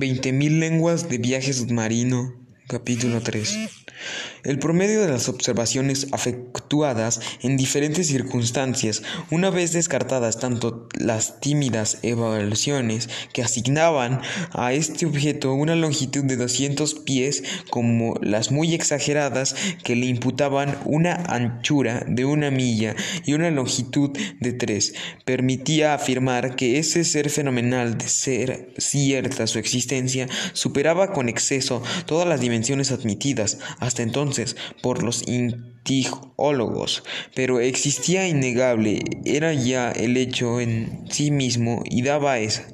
20.000 lenguas de viaje submarino, capítulo 3. El promedio de las observaciones efectuadas en diferentes circunstancias, una vez descartadas tanto las tímidas evaluaciones que asignaban a este objeto una longitud de 200 pies como las muy exageradas que le imputaban una anchura de una milla y una longitud de 3, permitía afirmar que ese ser fenomenal de ser cierta su existencia superaba con exceso todas las dimensiones admitidas hasta entonces por los intiólogos, pero existía innegable, era ya el hecho en sí mismo y daba esa